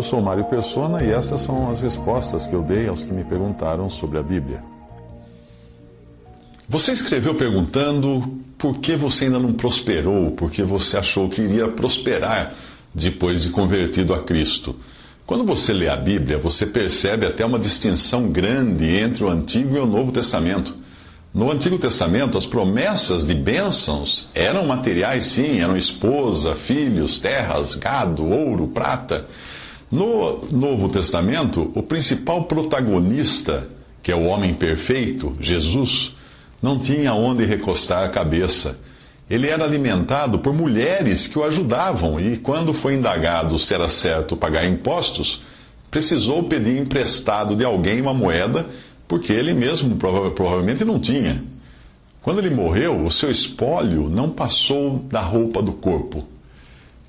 Eu sou Mário Persona e essas são as respostas que eu dei aos que me perguntaram sobre a Bíblia. Você escreveu perguntando por que você ainda não prosperou, porque você achou que iria prosperar depois de convertido a Cristo. Quando você lê a Bíblia, você percebe até uma distinção grande entre o Antigo e o Novo Testamento. No Antigo Testamento, as promessas de bênçãos eram materiais, sim, eram esposa, filhos, terras, gado, ouro, prata. No Novo Testamento, o principal protagonista, que é o homem perfeito, Jesus, não tinha onde recostar a cabeça. Ele era alimentado por mulheres que o ajudavam e, quando foi indagado se era certo pagar impostos, precisou pedir emprestado de alguém uma moeda, porque ele mesmo provavelmente não tinha. Quando ele morreu, o seu espólio não passou da roupa do corpo.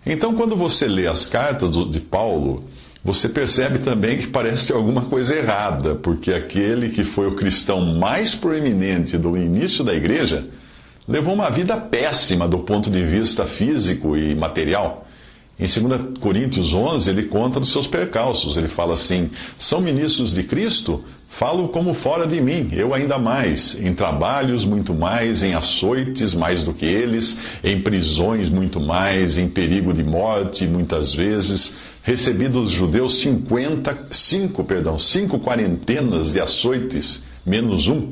Então, quando você lê as cartas de Paulo, você percebe também que parece ter alguma coisa errada, porque aquele que foi o cristão mais proeminente do início da igreja levou uma vida péssima do ponto de vista físico e material. Em 2 Coríntios 11, ele conta dos seus percalços. Ele fala assim: são ministros de Cristo? Falo como fora de mim, eu ainda mais, em trabalhos muito mais, em açoites mais do que eles, em prisões muito mais, em perigo de morte muitas vezes. Recebi dos judeus 50, cinco, perdão, cinco quarentenas de açoites, menos um.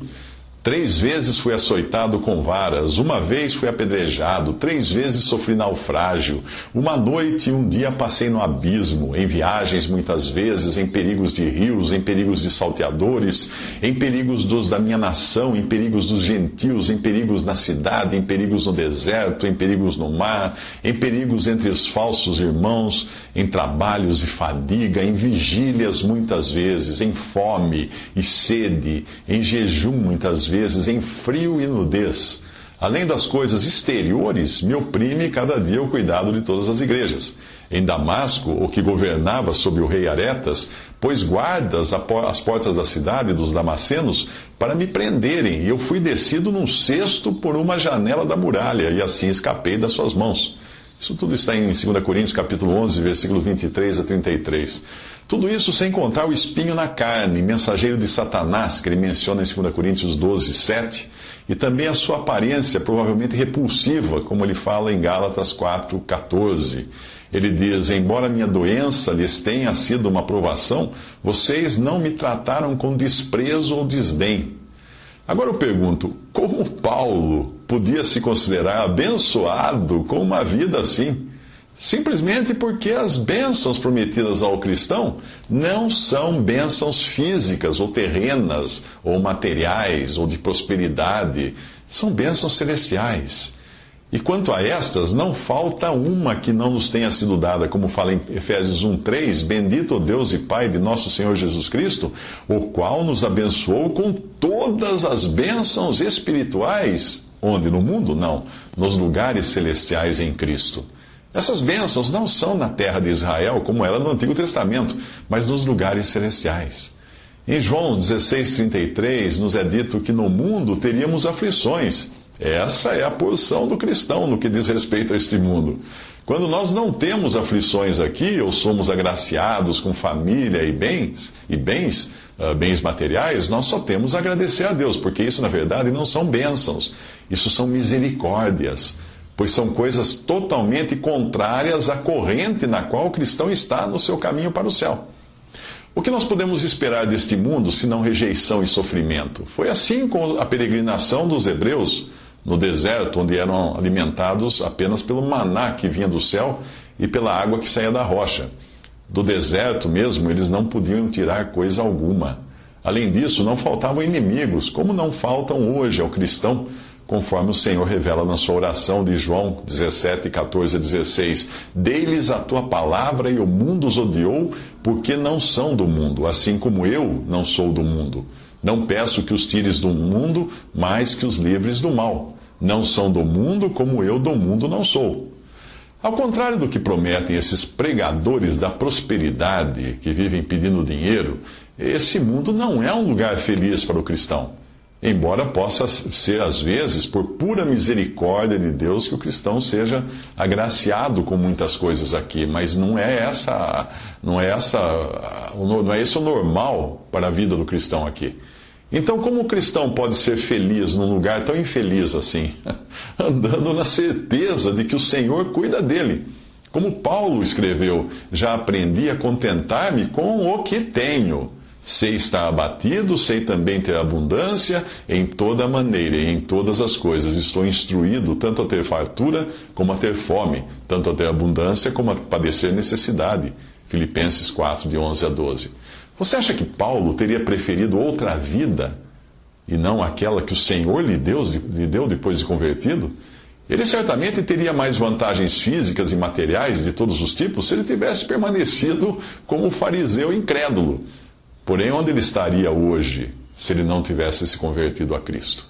Três vezes fui açoitado com varas, uma vez fui apedrejado, três vezes sofri naufrágio, uma noite e um dia passei no abismo, em viagens muitas vezes, em perigos de rios, em perigos de salteadores, em perigos dos da minha nação, em perigos dos gentios, em perigos na cidade, em perigos no deserto, em perigos no mar, em perigos entre os falsos irmãos, em trabalhos e fadiga, em vigílias muitas vezes, em fome e sede, em jejum muitas vezes, em frio e nudez. Além das coisas exteriores, me oprime cada dia o cuidado de todas as igrejas. Em Damasco, o que governava sobre o rei Aretas, pôs guardas às portas da cidade dos damascenos para me prenderem, e eu fui descido num cesto por uma janela da muralha, e assim escapei das suas mãos. Isso tudo está em 2 Coríntios capítulo 11, versículo 23 a 33. Tudo isso sem contar o espinho na carne, mensageiro de Satanás, que ele menciona em 2 Coríntios 12, 7, e também a sua aparência provavelmente repulsiva, como ele fala em Gálatas 4, 14. Ele diz: Embora minha doença lhes tenha sido uma provação, vocês não me trataram com desprezo ou desdém. Agora eu pergunto: como Paulo podia se considerar abençoado com uma vida assim? Simplesmente porque as bênçãos prometidas ao cristão não são bênçãos físicas ou terrenas ou materiais ou de prosperidade, são bênçãos celestiais. E quanto a estas, não falta uma que não nos tenha sido dada, como fala em Efésios 1:3, bendito Deus e Pai de nosso Senhor Jesus Cristo, o qual nos abençoou com todas as bênçãos espirituais, onde no mundo não, nos lugares celestiais em Cristo. Essas bênçãos não são na terra de Israel, como era no Antigo Testamento, mas nos lugares celestiais. Em João 16:33 nos é dito que no mundo teríamos aflições. Essa é a posição do cristão no que diz respeito a este mundo. Quando nós não temos aflições aqui, ou somos agraciados com família e bens, e bens, uh, bens materiais, nós só temos a agradecer a Deus, porque isso na verdade não são bênçãos, isso são misericórdias, pois são coisas totalmente contrárias à corrente na qual o cristão está no seu caminho para o céu. O que nós podemos esperar deste mundo se não rejeição e sofrimento? Foi assim com a peregrinação dos hebreus no deserto, onde eram alimentados apenas pelo maná que vinha do céu e pela água que saía da rocha. Do deserto mesmo, eles não podiam tirar coisa alguma. Além disso, não faltavam inimigos, como não faltam hoje ao cristão, conforme o Senhor revela na sua oração de João 17, 14 a 16. Dei-lhes a tua palavra e o mundo os odiou, porque não são do mundo, assim como eu não sou do mundo. Não peço que os tires do mundo, mas que os livres do mal. Não são do mundo, como eu do mundo não sou. Ao contrário do que prometem esses pregadores da prosperidade que vivem pedindo dinheiro, esse mundo não é um lugar feliz para o cristão. Embora possa ser, às vezes, por pura misericórdia de Deus, que o cristão seja agraciado com muitas coisas aqui, mas não é essa, não é essa, não é esse o normal para a vida do cristão aqui. Então, como o cristão pode ser feliz num lugar tão infeliz assim? Andando na certeza de que o Senhor cuida dele. Como Paulo escreveu, já aprendi a contentar-me com o que tenho Sei estar abatido, sei também ter abundância em toda maneira e em todas as coisas. Estou instruído tanto a ter fartura como a ter fome, tanto a ter abundância como a padecer necessidade. Filipenses 4, de 11 a 12. Você acha que Paulo teria preferido outra vida e não aquela que o Senhor lhe deu, lhe deu depois de convertido? Ele certamente teria mais vantagens físicas e materiais de todos os tipos se ele tivesse permanecido como fariseu incrédulo Porém, onde ele estaria hoje se ele não tivesse se convertido a Cristo?